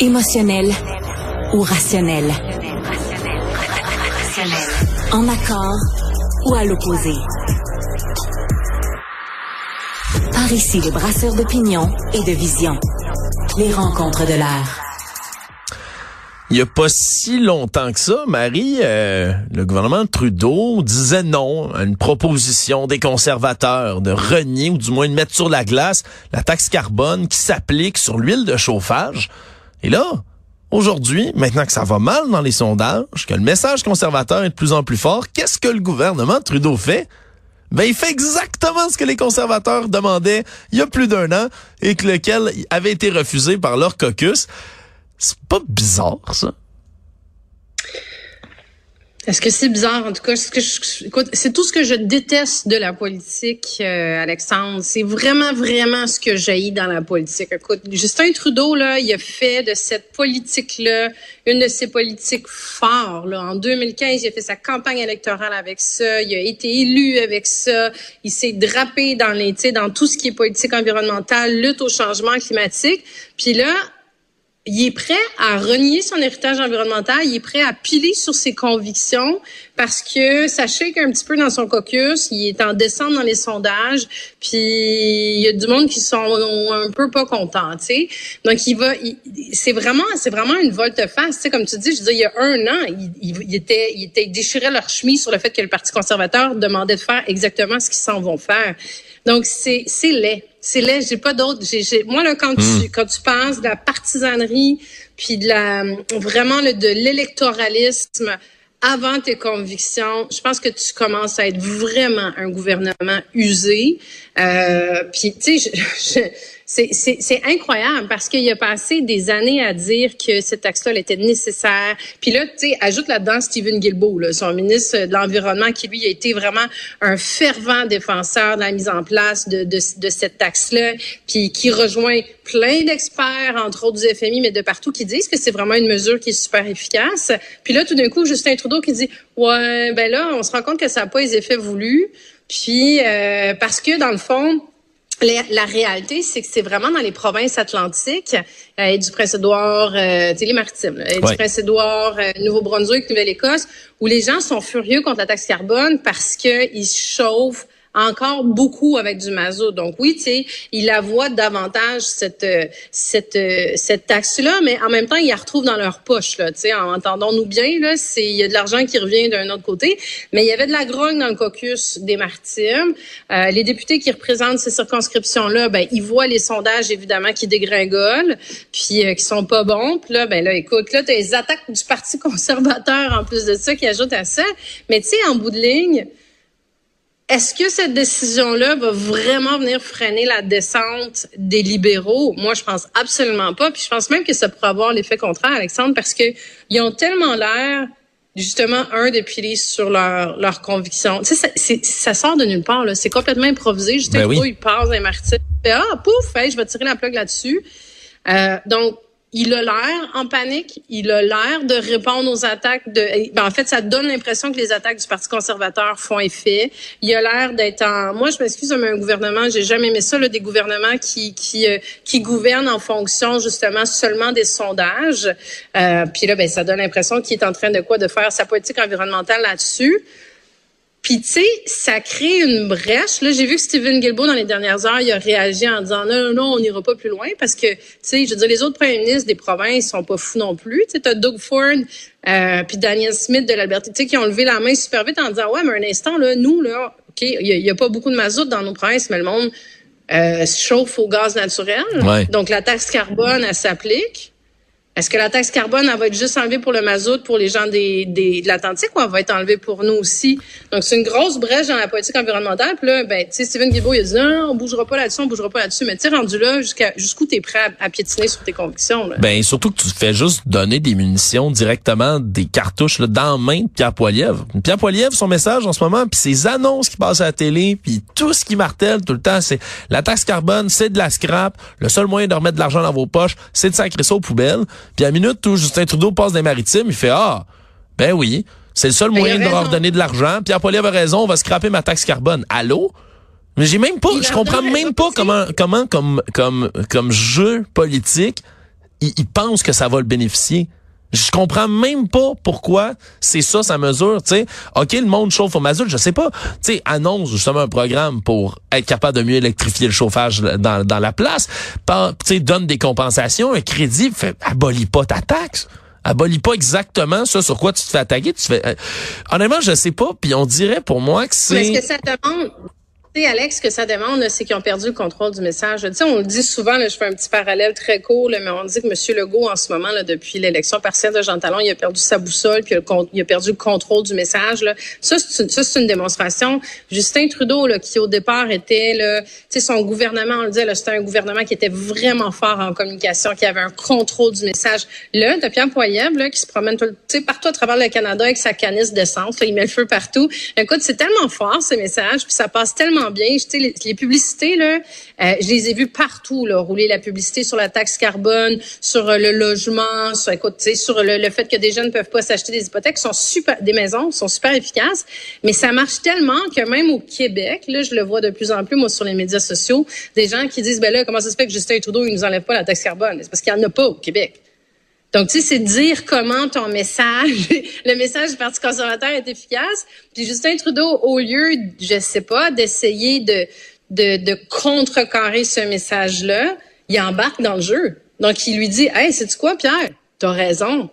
Émotionnel ou rationnel? En accord ou à l'opposé? Par ici, les brasseurs d'opinion et de vision. Les rencontres de l'air. Il n'y a pas si longtemps que ça, Marie, euh, le gouvernement Trudeau disait non à une proposition des conservateurs de renier ou du moins de mettre sur la glace la taxe carbone qui s'applique sur l'huile de chauffage. Et là, aujourd'hui, maintenant que ça va mal dans les sondages, que le message conservateur est de plus en plus fort, qu'est-ce que le gouvernement Trudeau fait? Ben, il fait exactement ce que les conservateurs demandaient il y a plus d'un an et que lequel avait été refusé par leur caucus. C'est pas bizarre, ça? Est-ce que c'est bizarre? En tout cas, c'est tout ce que je déteste de la politique, euh, Alexandre. C'est vraiment, vraiment ce que j'ai dans la politique. Écoute, Justin Trudeau, là, il a fait de cette politique-là une de ses politiques fortes. Là. En 2015, il a fait sa campagne électorale avec ça. Il a été élu avec ça. Il s'est drapé dans les, dans tout ce qui est politique environnementale, lutte au changement climatique. Puis là, il est prêt à renier son héritage environnemental, il est prêt à piler sur ses convictions parce que ça shake un petit peu dans son caucus, il est en descente dans les sondages, puis il y a du monde qui sont un peu pas contents, tu sais. Donc il va, c'est vraiment, c'est vraiment une volte-face, tu sais, comme tu dis, je dis, il y a un an, il, était, il était déchiré leur chemise sur le fait que le Parti conservateur demandait de faire exactement ce qu'ils s'en vont faire. Donc c'est, c'est laid c'est laid, j'ai pas d'autres. J'ai, moi là, quand tu hmm. quand tu penses de la partisanerie, puis de la vraiment le, de l'électoralisme avant tes convictions, je pense que tu commences à être vraiment un gouvernement usé. Euh, puis tu sais, c'est incroyable parce qu'il a passé des années à dire que cette taxe-là était nécessaire. Puis là, tu sais, ajoute là-dedans Stephen Guilbeault, là, son ministre de l'Environnement, qui lui a été vraiment un fervent défenseur de la mise en place de, de, de cette taxe-là, puis qui rejoint plein d'experts, entre autres du FMI, mais de partout, qui disent que c'est vraiment une mesure qui est super efficace. Puis là, tout d'un coup, Justin Trudeau qui dit, ouais, ben là, on se rend compte que ça n'a pas les effets voulus. Puis euh, parce que dans le fond, la, réalité, c'est que c'est vraiment dans les provinces atlantiques, euh, du Prince-Édouard, euh, les maritimes, du Prince-Édouard, euh, Nouveau-Brunswick, Nouvelle-Écosse, où les gens sont furieux contre la taxe carbone parce qu'ils chauffent encore beaucoup avec du mazout. Donc oui, tu sais, il la voit davantage cette cette cette taxe-là, mais en même temps, ils la retrouvent dans leur poche là. Tu sais, entendons-nous bien là, c'est il y a de l'argent qui revient d'un autre côté, mais il y avait de la grogne dans le caucus des Maritimes. Euh, les députés qui représentent ces circonscriptions-là, ben ils voient les sondages évidemment qui dégringolent, puis euh, qui sont pas bons. Puis là, ben là, écoute, là, tu les attaques du Parti conservateur en plus de ça qui ajoutent à ça. Mais tu sais, en bout de ligne est-ce que cette décision-là va vraiment venir freiner la descente des libéraux? Moi, je pense absolument pas. Puis je pense même que ça pourrait avoir l'effet contraire, Alexandre, parce que ils ont tellement l'air justement un de piler sur leur leur conviction. Tu sais, ça, ça sort de nulle part là. C'est complètement improvisé. Justin ben il passe un martyr. Ah, pouf, je vais tirer la plug là-dessus. Euh, donc il a l'air en panique, il a l'air de répondre aux attaques de ben en fait ça donne l'impression que les attaques du Parti conservateur font effet. Il a l'air d'être en moi je m'excuse mais un gouvernement, j'ai jamais aimé ça là, des gouvernements qui qui euh, qui gouvernent en fonction justement seulement des sondages. Euh, puis là ben ça donne l'impression qu'il est en train de quoi de faire sa politique environnementale là-dessus. Puis, tu sais, ça crée une brèche. Là, j'ai vu que Stephen Guilbeault, dans les dernières heures, il a réagi en disant non, non, non, on n'ira pas plus loin parce que, tu sais, je veux dire, les autres premiers ministres des provinces sont pas fous non plus. Tu sais, t'as Doug Ford euh, puis Daniel Smith de l'Alberta, tu sais, qui ont levé la main super vite en disant ouais, mais un instant, là, nous, là, OK, il y, a pas beaucoup de mazout dans nos provinces, mais le monde euh, se chauffe au gaz naturel. Donc, la taxe carbone, elle s'applique. Est-ce que la taxe carbone, elle va être juste enlevée pour le mazout pour les gens des, des de l'Atlantique ou elle va être enlevée pour nous aussi? Donc, c'est une grosse brèche dans la politique environnementale. Puis là, ben, tu sais, Stephen Guilbeault, il a dit, non, on bougera pas là-dessus, on bougera pas là-dessus. Mais tu sais, rendu là, jusqu'à, jusqu'où t'es prêt à, piétiner sur tes convictions, là? Ben, surtout que tu fais juste donner des munitions directement, des cartouches, là, dans la main de Pierre Poilievre. Pierre Poilievre, son message en ce moment, puis ses annonces qui passent à la télé, puis tout ce qui martèle tout le temps, c'est la taxe carbone, c'est de la scrap. Le seul moyen de remettre de l'argent dans vos poches, c'est de sacrer ça aux poubelles. Puis à minute où Justin Trudeau passe des maritimes, il fait Ah, ben oui, c'est le seul ben, moyen de leur donner de l'argent. Pierre Poilievre avait raison, on va scraper ma taxe carbone. Allô? Mais j'ai même pas, je comprends même pas comment, comment, comme, comme, comme jeu politique, il, il pense que ça va le bénéficier. Je comprends même pas pourquoi c'est ça sa mesure, tu sais. OK, le monde chauffe au mazout, je sais pas. Tu sais, annonce justement un programme pour être capable de mieux électrifier le chauffage dans, dans la place. Tu sais, donne des compensations, un crédit, fait abolis pas ta taxe. Abolis pas exactement ça sur quoi tu te fais attaquer. Tu fais, euh, honnêtement, je sais pas. Puis on dirait pour moi que c'est. Est-ce que ça demande Alex, ce que ça demande, c'est qu'ils ont perdu le contrôle du message. Tu sais, on le dit souvent, là, je fais un petit parallèle très court, mais on dit que M. Legault, en ce moment, là, depuis l'élection partielle de Jean Talon, il a perdu sa boussole, puis il a perdu le contrôle du message. Là. Ça, c'est une, démonstration. Justin Trudeau, là, qui au départ était, là, tu sais, son gouvernement, on le dit, c'était un gouvernement qui était vraiment fort en communication, qui avait un contrôle du message. Là, Pierre Poilievre, là, qui se promène tout, partout à travers le Canada avec sa canisse d'essence, il met le feu partout. Écoute, c'est tellement fort, ces messages, puis ça passe tellement bien. Je, les, les publicités, là, euh, je les ai vues partout, là, rouler la publicité sur la taxe carbone, sur euh, le logement, sur, écoute, sur le, le, fait que des jeunes ne peuvent pas s'acheter des hypothèques, sont super, des maisons, sont super efficaces. Mais ça marche tellement que même au Québec, là, je le vois de plus en plus, moi, sur les médias sociaux, des gens qui disent, ben là, comment ça se fait que Justin Trudeau, il nous enlève pas la taxe carbone? C'est parce qu'il n'y en a pas au Québec. Donc, tu sais, c'est dire comment ton message, le message du Parti conservateur est efficace. Puis Justin Trudeau, au lieu, je sais pas, d'essayer de, de, de contrecarrer ce message-là, il embarque dans le jeu. Donc, il lui dit, hey, c'est quoi, Pierre? T'as raison.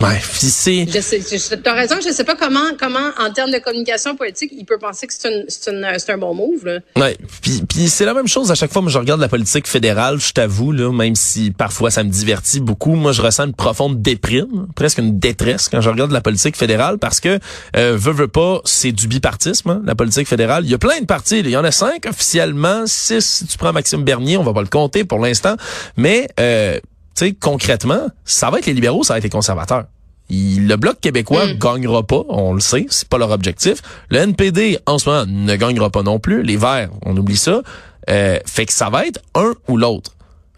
Ouais, c'est. Je sais, tu as raison. Je sais pas comment, comment, en termes de communication politique, il peut penser que c'est c'est un bon move. Là. Ouais. Puis, puis c'est la même chose à chaque fois. que je regarde la politique fédérale. Je t'avoue là, même si parfois ça me divertit beaucoup, moi je ressens une profonde déprime, presque une détresse quand je regarde la politique fédérale parce que euh, veut veut pas, c'est du bipartisme. Hein, la politique fédérale. Il y a plein de partis. Il y en a cinq officiellement, six si tu prends Maxime Bernier. On va pas le compter pour l'instant, mais euh, tu sais, concrètement, ça va être les libéraux, ça va être les conservateurs. le bloc québécois mm. gagnera pas, on le sait, c'est pas leur objectif. Le NPD en ce moment ne gagnera pas non plus. Les Verts, on oublie ça. Euh, fait que ça va être un ou l'autre.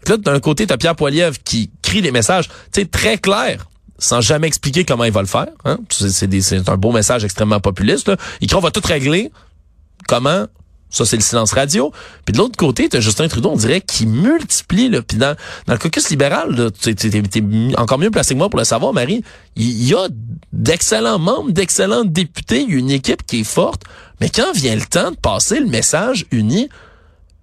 Là, d'un côté, t'as Pierre Poilievre qui crie des messages, tu sais, très clairs, sans jamais expliquer comment il va le faire. Hein? C'est un beau message extrêmement populiste. Là. Il dit on va tout régler. Comment ça, c'est le silence radio. Puis de l'autre côté, tu Justin Trudeau, on dirait, qui multiplie. Là. Puis dans, dans le caucus libéral, tu encore mieux placé que moi pour le savoir, Marie. Il y a d'excellents membres, d'excellents députés, une équipe qui est forte. Mais quand vient le temps de passer le message uni,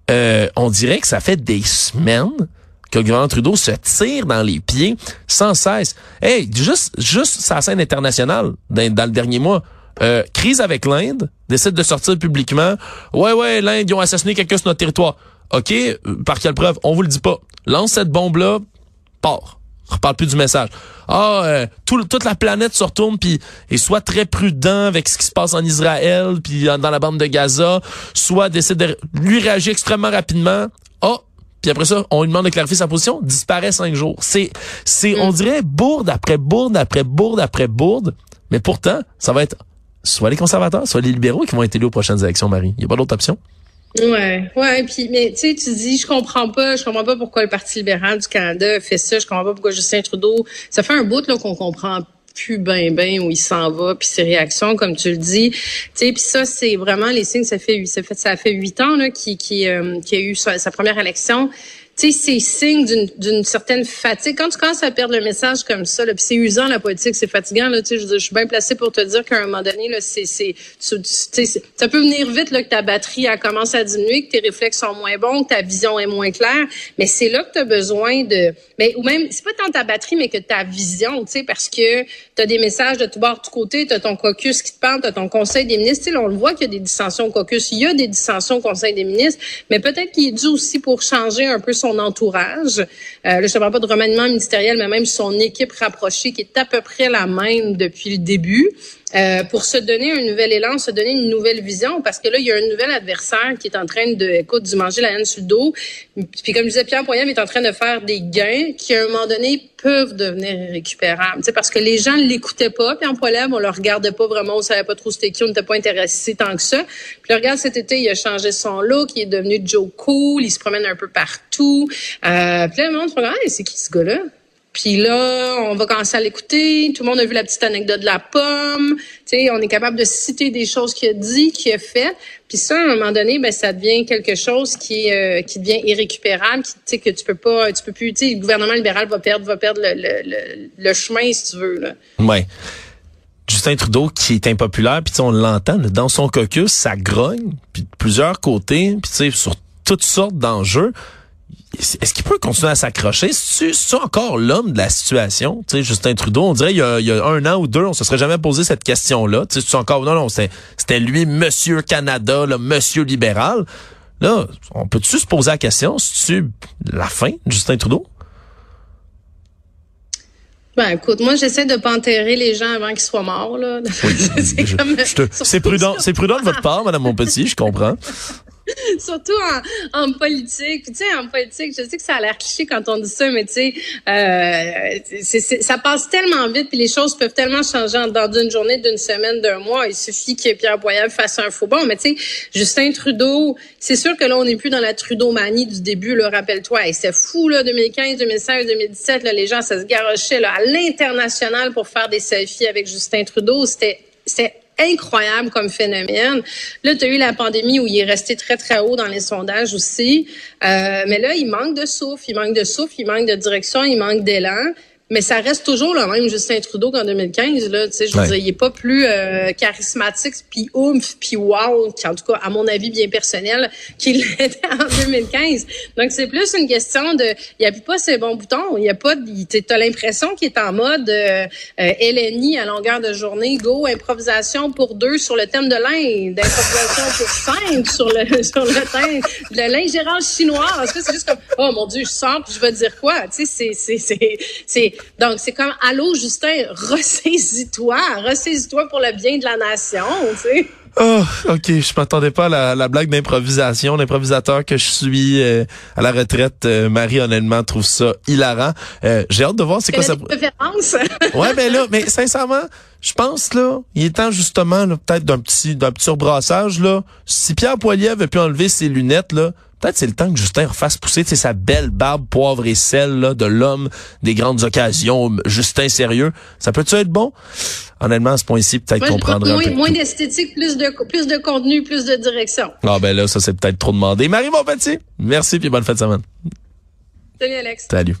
euh, on dirait que ça fait des semaines que le gouvernement Trudeau se tire dans les pieds sans cesse. Hey, juste, juste sa scène internationale dans le dernier mois. Euh, crise avec l'Inde, décide de sortir publiquement. Ouais, ouais, l'Inde, ils ont assassiné quelqu'un sur notre territoire. OK, euh, par quelle preuve? On vous le dit pas. Lance cette bombe-là, part. Reparle plus du message. Ah, euh, toute la planète se retourne puis et soit très prudent avec ce qui se passe en Israël puis dans la bande de Gaza, soit décide de lui réagir extrêmement rapidement. Ah, puis après ça, on lui demande de clarifier sa position, disparaît cinq jours. C'est, c'est, on mm. dirait bourde après bourde après bourde après bourde, mais pourtant, ça va être soit les conservateurs, soit les libéraux qui vont être élus aux prochaines élections, Marie. Il n'y a pas d'autre option? Ouais, ouais, puis mais tu sais, tu dis, je comprends pas, je comprends pas pourquoi le Parti libéral du Canada fait ça, je comprends pas pourquoi Justin Trudeau, ça fait un bout là qu'on comprend plus ben ben où il s'en va puis ses réactions comme tu le dis tu sais puis ça c'est vraiment les signes ça fait ça fait ça fait huit ans là qui qui euh, qui a eu sa première élection tu sais, c'est signe d'une certaine fatigue. Quand tu commences à perdre le message comme ça, puis c'est usant la politique, c'est fatigant. Là, je, je suis bien placée pour te dire qu'à un moment donné, là, c'est, c'est, ça peut venir vite là, que ta batterie a commencé à diminuer, que tes réflexes sont moins bons, que ta vision est moins claire. Mais c'est là que tu as besoin de... Mais, ou même, c'est pas tant ta batterie, mais que ta vision, tu sais, parce que tu as des messages de tout bord, de tout côté, tu as ton caucus qui te parle, tu as ton conseil des ministres. On le voit qu'il y a des dissensions au caucus, il y a des dissensions au conseil des ministres, mais peut-être qu'il est dû aussi pour changer un peu son entourage. Euh, je ne parle pas de remaniement ministériel, mais même son équipe rapprochée qui est à peu près la même depuis le début. Euh, pour se donner un nouvel élan, se donner une nouvelle vision, parce que là, il y a un nouvel adversaire qui est en train de, écoute, du manger la haine sur le dos. Puis comme je disais, Pierre Poilievre est en train de faire des gains qui, à un moment donné, peuvent devenir irrécupérables. sais, parce que les gens ne l'écoutaient pas, Pierre Poilievre, on le regardait pas vraiment, on savait pas trop c'était qui, on n'était pas intéressé tant que ça. Puis regarde, cet été, il a changé son look, il est devenu Joe Cool, il se promène un peu partout. Euh, puis là, le monde se hey, c'est qui ce gars-là? Puis là, on va commencer à l'écouter. Tout le monde a vu la petite anecdote de la pomme. Sais, on est capable de citer des choses qu'il a dit, qu'il a fait. Puis ça, à un moment donné, ben ça devient quelque chose qui euh, qui devient irrécupérable, qui que tu peux pas, tu peux plus. Tu sais, le gouvernement libéral va perdre, va perdre le, le, le, chemin si tu veux là. Ouais. Justin Trudeau qui est impopulaire, puis on l'entend dans son caucus, ça grogne, puis de plusieurs côtés, puis sur toutes sortes d'enjeux est-ce qu'il peut continuer à s'accrocher? C'est encore l'homme de la situation? Tu sais, Justin Trudeau, on dirait il y, a, il y a un an ou deux, on se serait jamais posé cette question-là. Tu sais, encore, non, non, c'était lui, Monsieur Canada, le Monsieur libéral. Là, on peut-tu se poser la question, c'est-tu la fin de Justin Trudeau? Ben, écoute, moi, j'essaie de pas enterrer les gens avant qu'ils soient morts, là. c'est prudent, c'est prudent de votre part, Madame Montpetit, je comprends. Surtout en, en politique. tu sais, en politique, je sais que ça a l'air cliché quand on dit ça, mais tu sais, euh, ça passe tellement vite, puis les choses peuvent tellement changer dans d'une journée, d'une semaine, d'un mois. Il suffit que Pierre Boyal fasse un faux bon. Mais tu sais, Justin Trudeau, c'est sûr que là, on n'est plus dans la Trudeau-manie du début, là, rappelle-toi. Et c'était fou, là, 2015, 2016, 2017, là, les gens, ça se garochait là, à l'international pour faire des selfies avec Justin Trudeau. C'était c'était incroyable comme phénomène. Là, tu as eu la pandémie où il est resté très, très haut dans les sondages aussi. Euh, mais là, il manque de souffle, il manque de souffle, il manque de direction, il manque d'élan mais ça reste toujours le même Justin Trudeau qu'en 2015 là, tu sais, je veux dire, il est pas plus euh, charismatique puis oomph puis wow, en tout cas à mon avis bien personnel qu'il l'était en 2015. Donc c'est plus une question de il appuie pas ses bons boutons, il y a pas tu as l'impression qu'il est en mode euh, euh LNI à longueur de journée, go improvisation pour deux sur le thème de l'Inde, improvisation pour cinq sur le sur le thème de l'ingérence chinoise. C'est juste comme oh mon dieu, je sors puis je vais dire quoi, tu sais c'est c'est c'est donc, c'est comme, allô, Justin, ressaisis-toi, ressaisis-toi pour le bien de la nation, tu sais. Oh, ok, je m'attendais pas à la, blague d'improvisation. L'improvisateur que je suis euh, à la retraite, euh, Marie, honnêtement, trouve ça hilarant. Euh, j'ai hâte de voir c'est quoi ça. ouais, mais là, mais sincèrement, je pense là, il est temps justement peut-être d'un petit d'un petit rebrassage là. Si Pierre Poilier avait pu enlever ses lunettes là, Peut-être c'est le temps que Justin refasse pousser sa belle barbe poivre et sel là, de l'homme des grandes occasions, Justin sérieux. Ça peut-tu être bon? Honnêtement, à ce point-ci, peut-être qu'on prendrait un peu Moins d'esthétique, plus de, plus de contenu, plus de direction. Ah ben là, ça c'est peut-être trop demandé. Marie Montpetit, merci puis bonne fin de semaine. Salut Alex. Salut.